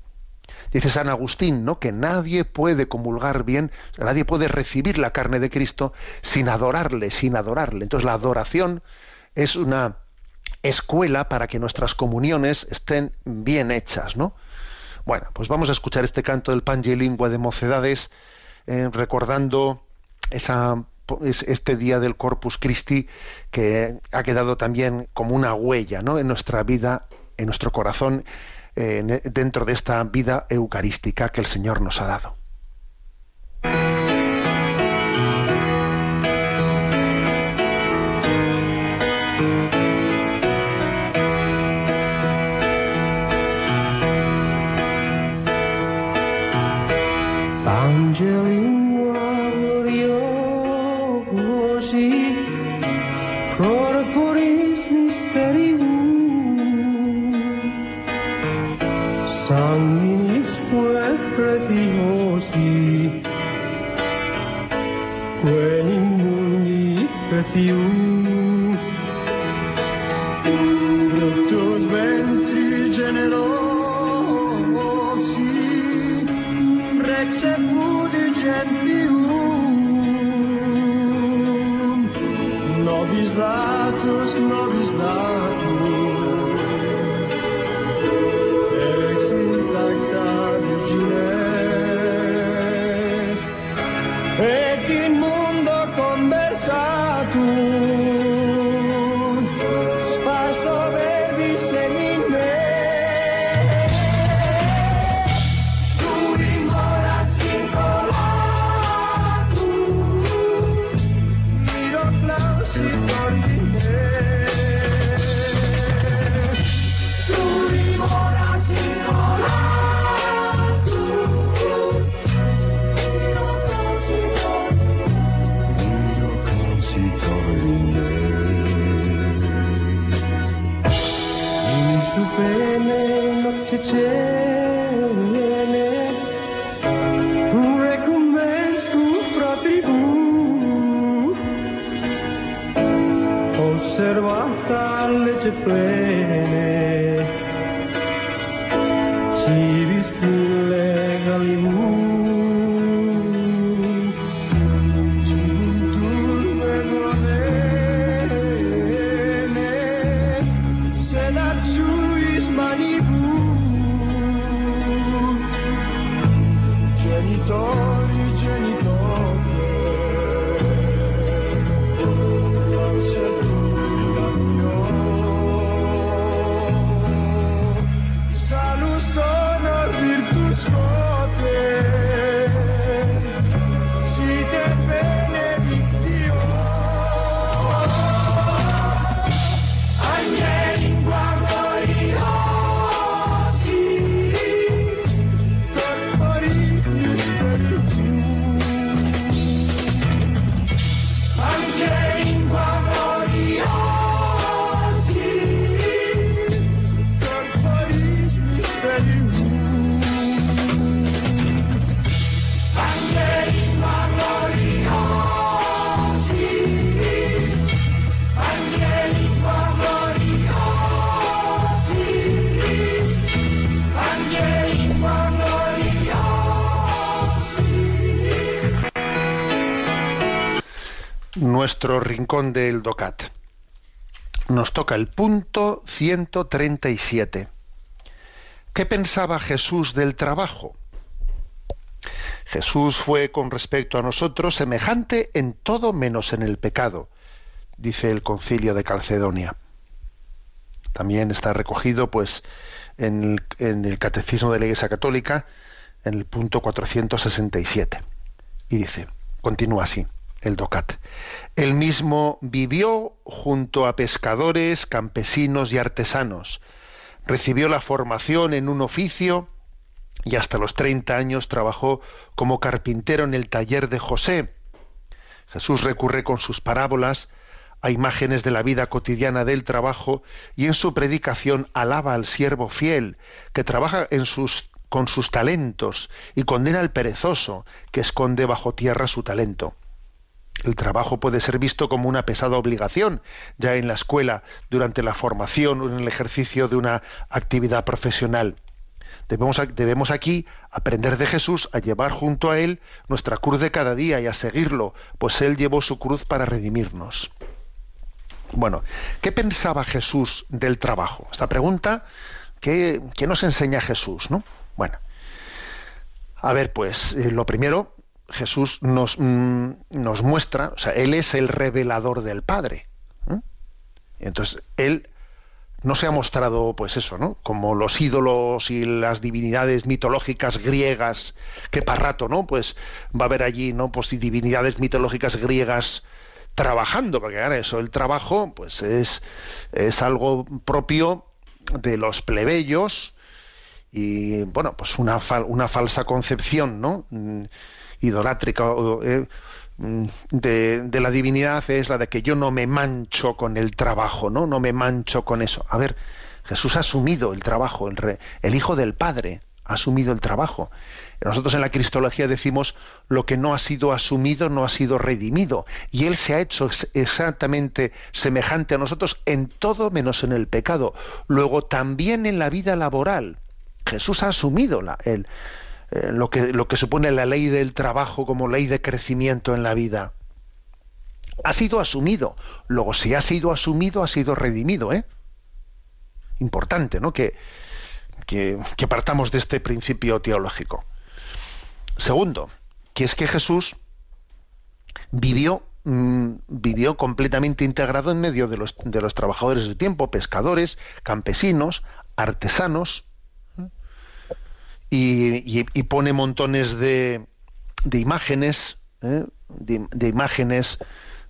Dice San Agustín, ¿no? Que nadie puede comulgar bien, nadie puede recibir la carne de Cristo sin adorarle, sin adorarle. Entonces la adoración es una escuela para que nuestras comuniones estén bien hechas, ¿no? Bueno, pues vamos a escuchar este canto del Pange Lingua de Mocedades, eh, recordando esa, este día del Corpus Christi que ha quedado también como una huella ¿no? en nuestra vida, en nuestro corazón eh, dentro de esta vida eucarística que el Señor nos ha dado. più. Brutto sventri generosi, receputi gentium, nobis latus, nobis latus. cicene Un recomens cu fratribu, Observat al lege plene nuestro rincón del DOCAT. Nos toca el punto 137. ¿Qué pensaba Jesús del trabajo? Jesús fue con respecto a nosotros semejante en todo menos en el pecado, dice el concilio de Calcedonia. También está recogido pues en el, en el Catecismo de la Iglesia Católica en el punto 467. Y dice, continúa así el DOCAT. Él mismo vivió junto a pescadores, campesinos y artesanos. Recibió la formación en un oficio y hasta los 30 años trabajó como carpintero en el taller de José. Jesús recurre con sus parábolas a imágenes de la vida cotidiana del trabajo y en su predicación alaba al siervo fiel que trabaja con sus talentos y condena al perezoso que esconde bajo tierra su talento. El trabajo puede ser visto como una pesada obligación, ya en la escuela, durante la formación o en el ejercicio de una actividad profesional. Debemos, debemos, aquí aprender de Jesús a llevar junto a Él nuestra cruz de cada día y a seguirlo, pues Él llevó su cruz para redimirnos. Bueno, ¿qué pensaba Jesús del trabajo? Esta pregunta, ¿qué, qué nos enseña Jesús? ¿no? Bueno, a ver, pues eh, lo primero, Jesús nos, mm, nos, muestra, o sea, Él es el revelador del Padre. ¿eh? Entonces, Él no se ha mostrado, pues eso, ¿no? Como los ídolos y las divinidades mitológicas griegas, que para rato, ¿no? Pues va a haber allí, ¿no? Pues divinidades mitológicas griegas trabajando, porque ahora eso, el trabajo, pues es, es algo propio de los plebeyos y, bueno, pues una, una falsa concepción, ¿no? Idolátrica eh, de, de, la divinidad es la de que yo no me mancho con el trabajo, ¿no? No me mancho con eso. A ver, Jesús ha asumido el trabajo, el, re, el Hijo del Padre ha asumido el trabajo. Nosotros en la Cristología decimos lo que no ha sido asumido no ha sido redimido. Y Él se ha hecho exactamente semejante a nosotros en todo menos en el pecado. Luego también en la vida laboral. Jesús ha asumido la, el, eh, lo, que, lo que supone la ley del trabajo como ley de crecimiento en la vida. Ha sido asumido. Luego, si ha sido asumido, ha sido redimido. ¿eh? Importante, ¿no? Que, que, que partamos de este principio teológico. Segundo, que es que Jesús vivió mmm, vivió completamente integrado en medio de los, de los trabajadores del tiempo, pescadores, campesinos, artesanos, y, y, pone montones de, de imágenes, ¿eh? de, de, imágenes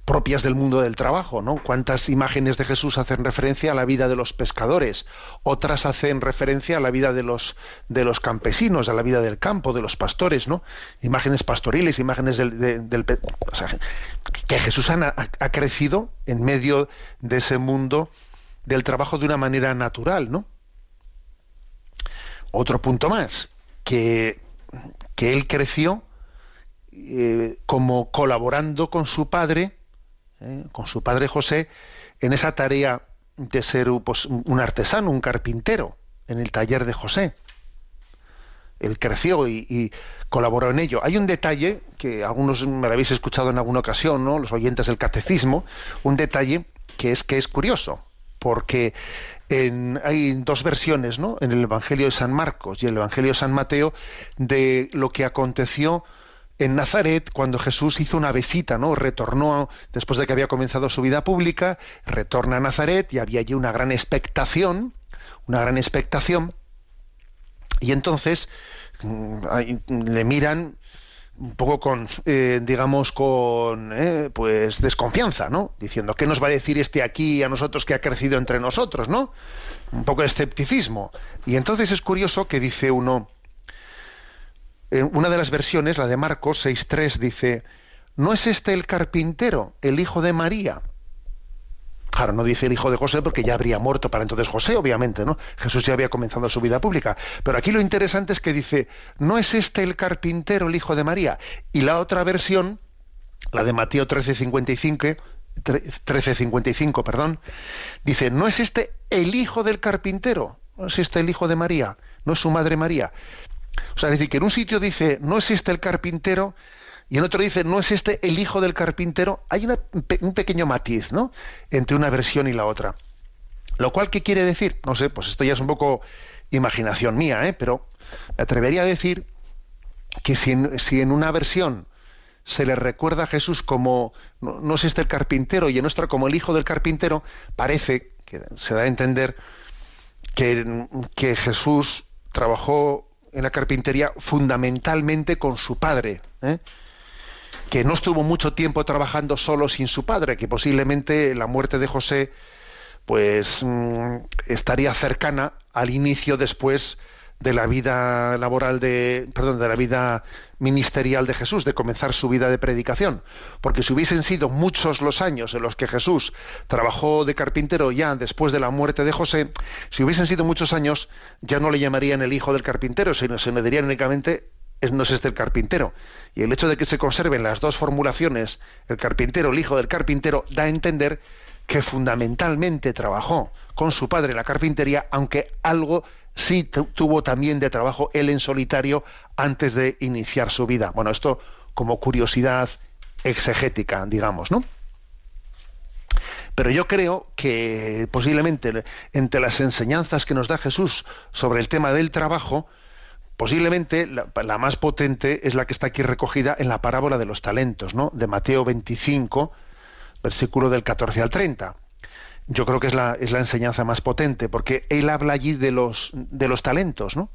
propias del mundo del trabajo, ¿no? Cuántas imágenes de Jesús hacen referencia a la vida de los pescadores, otras hacen referencia a la vida de los de los campesinos, a la vida del campo, de los pastores, ¿no? Imágenes pastoriles, imágenes del, de, del o sea, que Jesús ha, ha crecido en medio de ese mundo del trabajo de una manera natural, ¿no? Otro punto más, que, que él creció eh, como colaborando con su padre, eh, con su padre José, en esa tarea de ser pues, un artesano, un carpintero, en el taller de José. Él creció y, colaboró en ello. Hay un detalle que algunos me lo habéis escuchado en alguna ocasión, ¿no? los oyentes del catecismo, un detalle que es que es curioso, porque en, hay dos versiones, ¿no? En el Evangelio de San Marcos y el Evangelio de San Mateo de lo que aconteció en Nazaret cuando Jesús hizo una visita, ¿no? Retornó después de que había comenzado su vida pública, retorna a Nazaret y había allí una gran expectación, una gran expectación. Y entonces mm, le miran un poco con, eh, digamos, con, eh, pues, desconfianza, ¿no? Diciendo, ¿qué nos va a decir este aquí a nosotros que ha crecido entre nosotros, ¿no? Un poco de escepticismo. Y entonces es curioso que dice uno, en una de las versiones, la de Marcos 6.3, dice, ¿no es este el carpintero, el hijo de María? Claro, no dice el hijo de José porque ya habría muerto para entonces José, obviamente, ¿no? Jesús ya había comenzado su vida pública. Pero aquí lo interesante es que dice, ¿no es este el carpintero, el hijo de María? Y la otra versión, la de Mateo 13:55, 13:55, perdón, dice, ¿no es este el hijo del carpintero? ¿No es este el hijo de María? ¿No es su madre María? O sea, es decir, que en un sitio dice, ¿no es este el carpintero? Y en otro dice, ¿no es este el hijo del carpintero? Hay un pe- un pequeño matiz, ¿no? Entre una versión y la otra. Lo cual, ¿qué quiere decir? No sé, pues esto ya es un poco imaginación mía, ¿eh? Pero me atrevería a decir que si en, si en una versión se le recuerda a Jesús como, no, no es este el carpintero y en otra como el hijo del carpintero, parece que se da a entender que, que Jesús trabajó en la carpintería fundamentalmente con su padre, ¿eh? Que no estuvo mucho tiempo trabajando solo sin su padre, que posiblemente la muerte de José pues mm, estaría cercana al inicio después de la vida laboral de perdón de la vida ministerial de Jesús de comenzar su vida de predicación. Porque si hubiesen sido muchos los años en los que Jesús trabajó de carpintero ya después de la muerte de José si hubiesen sido muchos años ya no le llamarían el hijo del carpintero sino se le dirían únicamente es, no es este el carpintero y el hecho de que se conserven las dos formulaciones el carpintero el hijo del carpintero da a entender que fundamentalmente trabajó con su padre en la carpintería, aunque algo sí tu- tuvo también de trabajo él en solitario antes de iniciar su vida. Bueno, esto como curiosidad exegética, digamos, ¿no? Pero yo creo que posiblemente entre las enseñanzas que nos da Jesús sobre el tema del trabajo, posiblemente la, más potente es la que está aquí recogida en la parábola de los talentos, ¿no? De Mateo 25, versículo del 14 al 30. Yo creo que es la, es la enseñanza más potente, porque él habla allí de los, de los talentos, ¿no?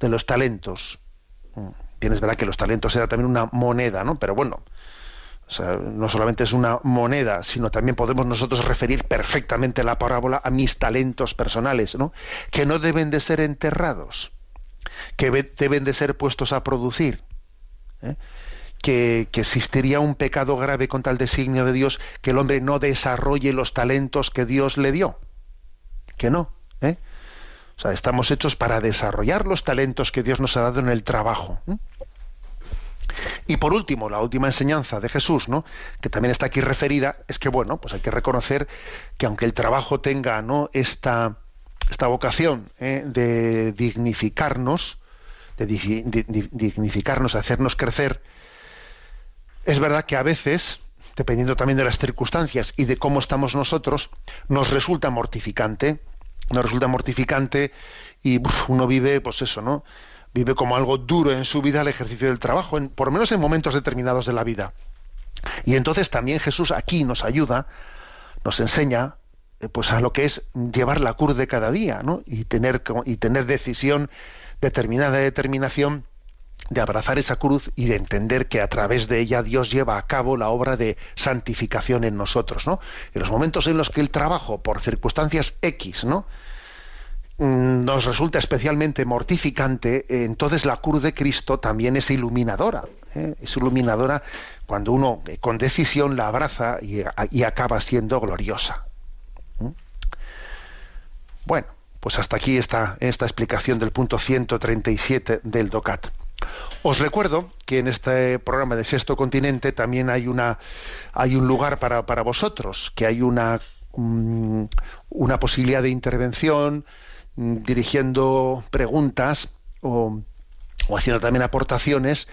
De los talentos. Mm, Bien, es verdad que los talentos era también una moneda, ¿no? Pero bueno, o sea, no solamente es una moneda, sino también podemos nosotros referir perfectamente la parábola a mis talentos personales, ¿no? Que no deben de ser enterrados, que deben de ser puestos a producir. ¿eh? que, que existiría un pecado grave contra el designio de Dios, que el hombre no desarrolle los talentos que Dios le dio. Que no. ¿eh? O sea, estamos hechos para desarrollar los talentos que Dios nos ha dado en el trabajo. ¿eh? Y por último, la última enseñanza de Jesús, ¿no? que también está aquí referida, es que bueno, pues hay que reconocer que aunque el trabajo tenga ¿no? esta, esta vocación ¿eh? de dignificarnos, de di- di- dignificarnos, hacernos crecer, es verdad que a veces, dependiendo también de las circunstancias y de cómo estamos nosotros, nos resulta mortificante, nos resulta mortificante y uno vive, pues eso, ¿no? Vive como algo duro en su vida el ejercicio del trabajo, por lo menos en momentos determinados de la vida. Y entonces también Jesús aquí nos ayuda, nos enseña, pues a lo que es llevar la cruz de cada día, ¿no? Y tener y tener decisión, determinada determinación de abrazar esa cruz y de entender que a través de ella Dios lleva a cabo la obra de santificación en nosotros, ¿no? En los momentos en los que el trabajo, por circunstancias X, ¿no? Mm, nos resulta especialmente mortificante, eh, entonces la cruz de Cristo también es iluminadora. ¿eh? Es iluminadora cuando uno eh, con decisión la abraza y acaba siendo gloriosa. ¿Mm? Bueno, pues hasta aquí está esta explicación del punto 137 del DOCAT. Os recuerdo que en este programa de Sexto Continente también hay una hay un lugar para, para vosotros, que hay una mm, una posibilidad de intervención mm, dirigiendo preguntas o, o haciendo también aportaciones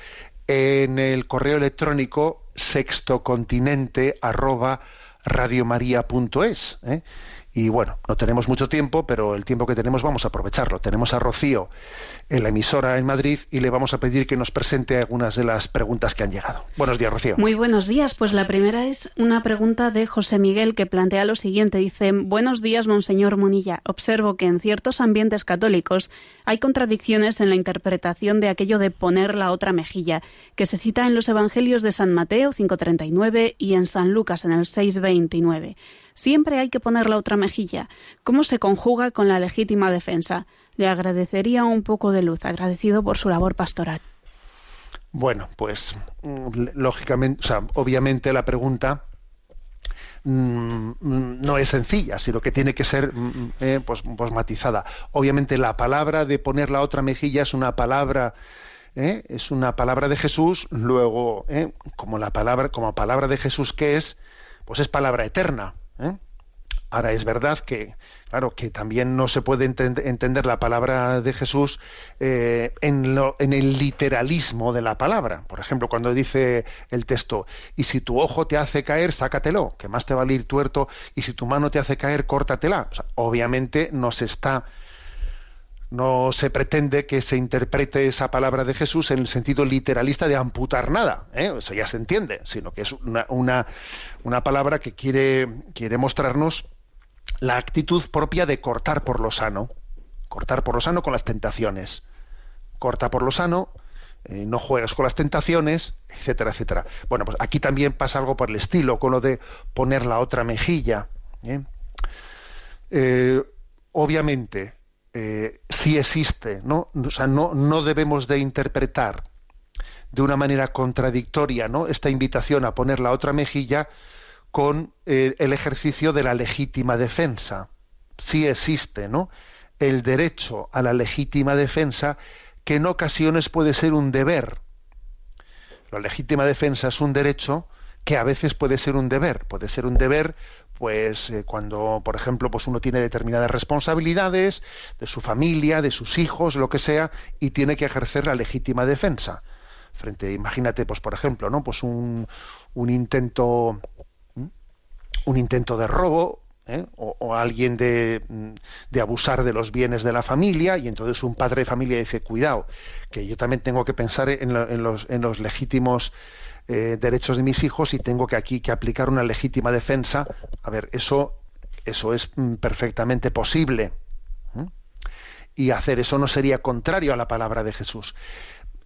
en el correo electrónico sextocontinente arroba radiomaria.es ¿eh? Y bueno no tenemos mucho tiempo pero el tiempo que tenemos vamos a aprovecharlo tenemos a Rocío en la emisora en Madrid y le vamos a pedir que nos presente algunas de las preguntas que han llegado buenos días Rocío Muy buenos días. Pues la primera es una pregunta de José Miguel que plantea lo siguiente. Dice, buenos días, Monseñor Munilla. Observo que en ciertos ambientes católicos hay contradicciones en la interpretación de aquello de poner la otra mejilla, que se cita en los Evangelios de San Mateo 5.39 y en San Lucas en el 6.29. Siempre hay que poner la otra mejilla. ¿Cómo se conjuga con la legítima defensa? Le agradecería un poco de luz, agradecido por su labor pastoral. Bueno, pues mm, lógicamente, o sea, obviamente la pregunta mm, mm, no es sencilla, sino que tiene que ser eh, pues, pues matizada. Obviamente la palabra de poner la otra mejilla es una palabra ¿eh? es una palabra de Jesús, luego ¿eh? como la palabra como palabra de Jesús que es, pues es palabra eterna. ¿Eh? Ahora es verdad que, claro, que también no se puede entender la palabra de Jesús eh, en, el literalismo de la palabra. Por ejemplo, cuando dice el texto, y si tu ojo te hace caer, sácatelo, que más te va a ir tuerto, y si tu mano te hace caer, córtatela. obviamente no se está no se pretende que se interprete esa palabra de Jesús en el sentido literalista de amputar nada, ¿eh? eso ya se entiende, sino que es una, una, una palabra que quiere, quiere mostrarnos la actitud propia de cortar por lo sano, cortar por lo sano con las tentaciones, corta por lo sano, eh, no juegas con las tentaciones, etcétera, etcétera. Bueno, pues aquí también pasa algo por el estilo, con lo de poner la otra mejilla. ¿eh? obviamente, eh, sí existe, ¿no? O sea, no, no debemos de interpretar de una manera contradictoria ¿no? esta invitación a poner la otra mejilla con eh, el ejercicio de la legítima defensa. Sí existe ¿no? el derecho a la legítima defensa que en ocasiones puede ser un deber. La legítima defensa es un derecho que a veces puede ser un deber. Puede ser un deber pues eh, cuando, por ejemplo, pues uno tiene determinadas responsabilidades de su familia, de sus hijos, lo que sea, y tiene que ejercer la legítima defensa. Frente, imagínate, pues por ejemplo, ¿no? Pues un, un intento un intento de robo ¿eh? o, alguien de, de, abusar de los bienes de la familia y entonces un padre de familia dice cuidado que yo también tengo que pensar en, en, los, en los legítimos eh, derechos de mis hijos y tengo que aquí que aplicar una legítima defensa. A ver, eso, eso es mm, perfectamente posible. Y hacer eso no sería contrario a la palabra de Jesús.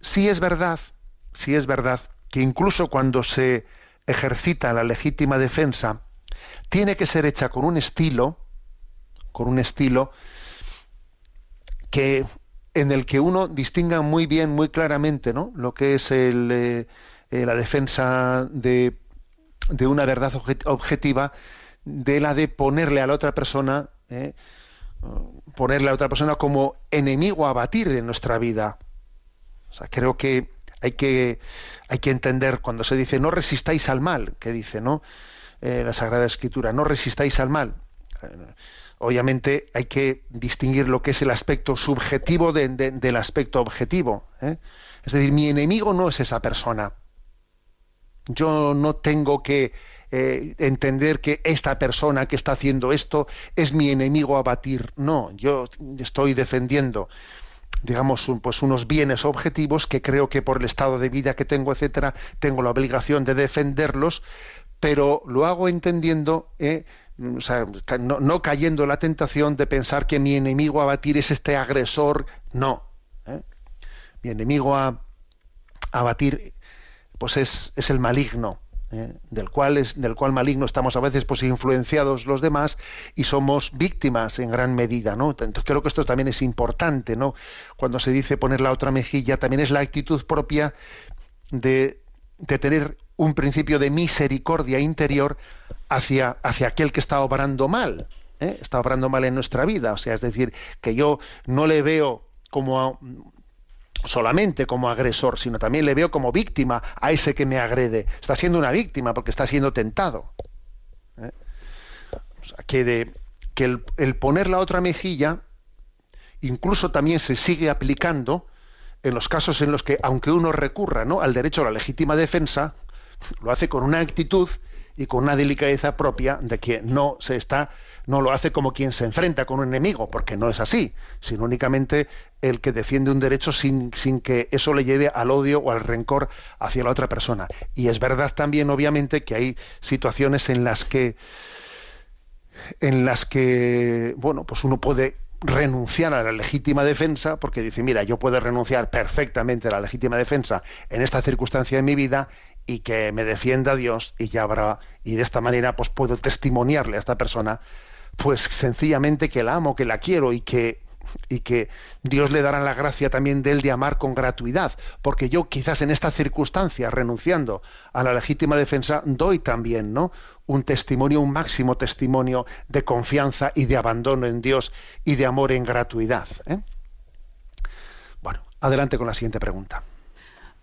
Sí es verdad, sí es verdad que incluso cuando se ejercita la legítima defensa, tiene que ser hecha con un estilo, con un estilo que en el que uno distinga muy bien, muy claramente, ¿no? Lo que es el, eh, eh, la defensa de, una verdad objetiva de la de ponerle a la otra persona, eh, ponerle a otra persona como enemigo a batir de nuestra vida. Creo que hay que, hay que entender cuando se dice no resistáis al mal, que dice, ¿no? Eh, la Sagrada Escritura, no resistáis al mal. obviamente hay que distinguir lo que es el aspecto subjetivo del aspecto objetivo. Es decir, mi enemigo no es esa persona. Yo no tengo que eh, entender que esta persona que está haciendo esto es mi enemigo a batir. No, yo estoy defendiendo digamos, pues unos bienes objetivos que creo que por el estado de vida que tengo, etcétera, tengo la obligación de defenderlos, pero lo hago entendiendo, eh, o sea, no, cayendo en la tentación de pensar que mi enemigo a batir es este agresor, no. Eh. Mi enemigo a, a batir pues es, es el maligno, ¿eh? del cual es del cual maligno estamos a veces pues influenciados los demás y somos víctimas en gran medida no entonces creo que esto también es importante no cuando se dice poner la otra mejilla también es la actitud propia de, de tener un principio de misericordia interior hacia hacia aquel que está obrando mal ¿eh? está obrando mal en nuestra vida o sea es decir que yo no le veo como solamente como agresor, sino también le veo como víctima a ese que me agrede. Está siendo una víctima porque está siendo tentado. ¿eh? Que, que el, el, poner la otra mejilla incluso también se sigue aplicando en los casos en los que, aunque uno recurra ¿no? al derecho a la legítima defensa, lo hace con una actitud y con una delicadeza propia de que no se está no lo hace como quien se enfrenta con un enemigo, porque no es así, sino únicamente el que defiende un derecho sin, sin que eso le lleve al odio o al rencor hacia la otra persona. Y es verdad también, obviamente, que hay situaciones en las que en las que bueno, pues uno puede renunciar a la legítima defensa porque dice, mira, yo puedo renunciar perfectamente a la legítima defensa en esta circunstancia de mi vida y que me defienda Dios y ya habrá y de esta manera pues puedo testimoniarle a esta persona pues sencillamente que la amo, que la quiero y que y que Dios le dará la gracia también de él de amar con gratuidad, porque yo quizás en esta circunstancia, renunciando a la legítima defensa, doy también, ¿no? un testimonio, un máximo testimonio de confianza y de abandono en Dios y de amor en gratuidad. ¿eh? Bueno, adelante con la siguiente pregunta.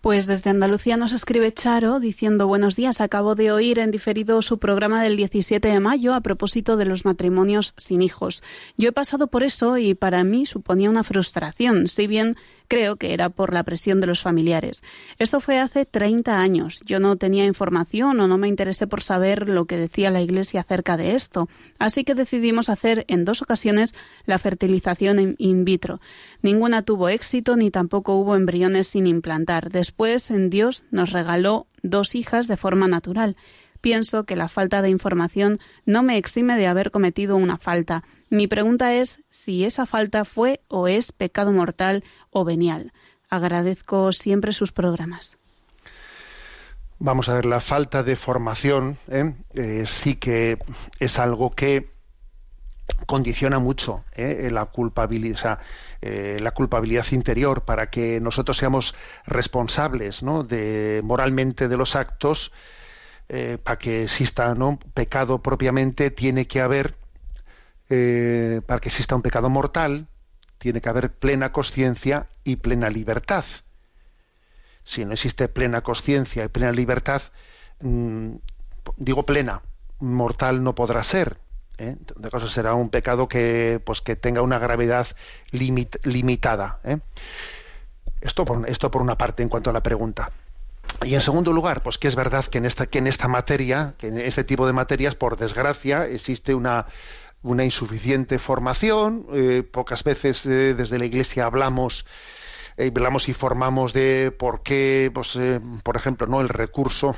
Pues desde Andalucía nos escribe Charo diciendo buenos días, acabo de oír en diferido su programa del 17 de mayo a propósito de los matrimonios sin hijos. Yo he pasado por eso y para mí suponía una frustración, si bien Creo que era por la presión de los familiares. Esto fue hace 30 años. Yo no tenía información o no me interesé por saber lo que decía la Iglesia acerca de esto. Así que decidimos hacer en dos ocasiones la fertilización in vitro. Ninguna tuvo éxito ni tampoco hubo embriones sin implantar. Después, en Dios nos regaló dos hijas de forma natural. Pienso que la falta de información no me exime de haber cometido una falta. Mi pregunta es si esa falta fue o es pecado mortal o venial. Agradezco siempre sus programas. Vamos a ver, la falta de formación ¿eh? Eh, sí que es algo que condiciona mucho ¿eh? la culpabilidad, la culpabilidad interior para que nosotros seamos responsables ¿no? de moralmente de los actos. para que exista ¿no? pecado propiamente tiene que haber eh, para que exista un pecado mortal, tiene que haber plena conciencia y plena libertad. Si no existe plena conciencia y plena libertad, mm, digo plena, mortal no podrá ser. ¿eh? De será un pecado que, pues, que tenga una gravedad limitada. ¿eh? Esto, por, esto por una parte en cuanto a la pregunta. Y en segundo lugar, pues que es verdad que en esta, que en esta materia, que en este tipo de materias, por desgracia, existe una, una insuficiente formación. Eh, pocas veces eh, desde la Iglesia hablamos eh, hablamos y formamos de por qué, pues, por ejemplo, no el recurso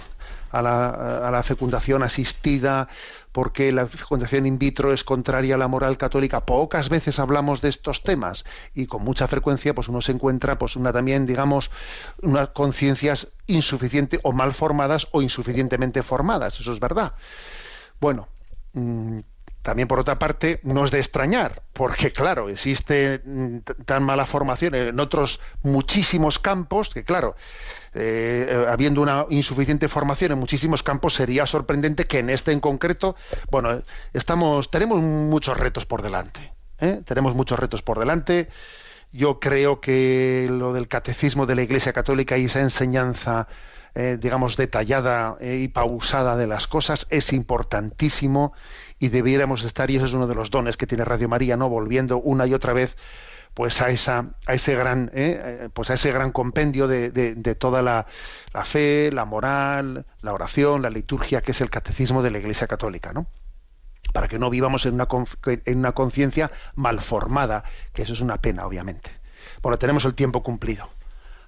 a la, fecundación asistida, por qué la fecundación in vitro es contraria a la moral católica. Pocas veces hablamos de estos temas y con mucha frecuencia, pues uno se encuentra, pues una también, digamos, unas conciencias insuficientes o mal formadas o insuficientemente formadas. Eso es verdad. Bueno. Mmm, también, por otra parte, no es de extrañar, porque, claro, existe mm, tan mala formación en otros muchísimos campos que, claro, eh, habiendo una insuficiente formación en muchísimos campos, sería sorprendente que en este en concreto, bueno, estamos, tenemos muchos retos por delante. ¿eh? Tenemos muchos retos por delante. Yo creo que lo del catecismo de la Iglesia Católica y esa enseñanza eh, digamos, detallada y pausada de las cosas es importantísimo y debiéramos estar, y eso es uno de los dones que tiene Radio María, ¿no? Volviendo una y otra vez pues a esa a ese gran ¿eh? Eh, pues a ese gran compendio de, de, toda la, la, fe la moral la oración la liturgia que es el catecismo de la Iglesia Católica no para que no vivamos en una en una conciencia mal formada que eso es una pena obviamente bueno tenemos el tiempo cumplido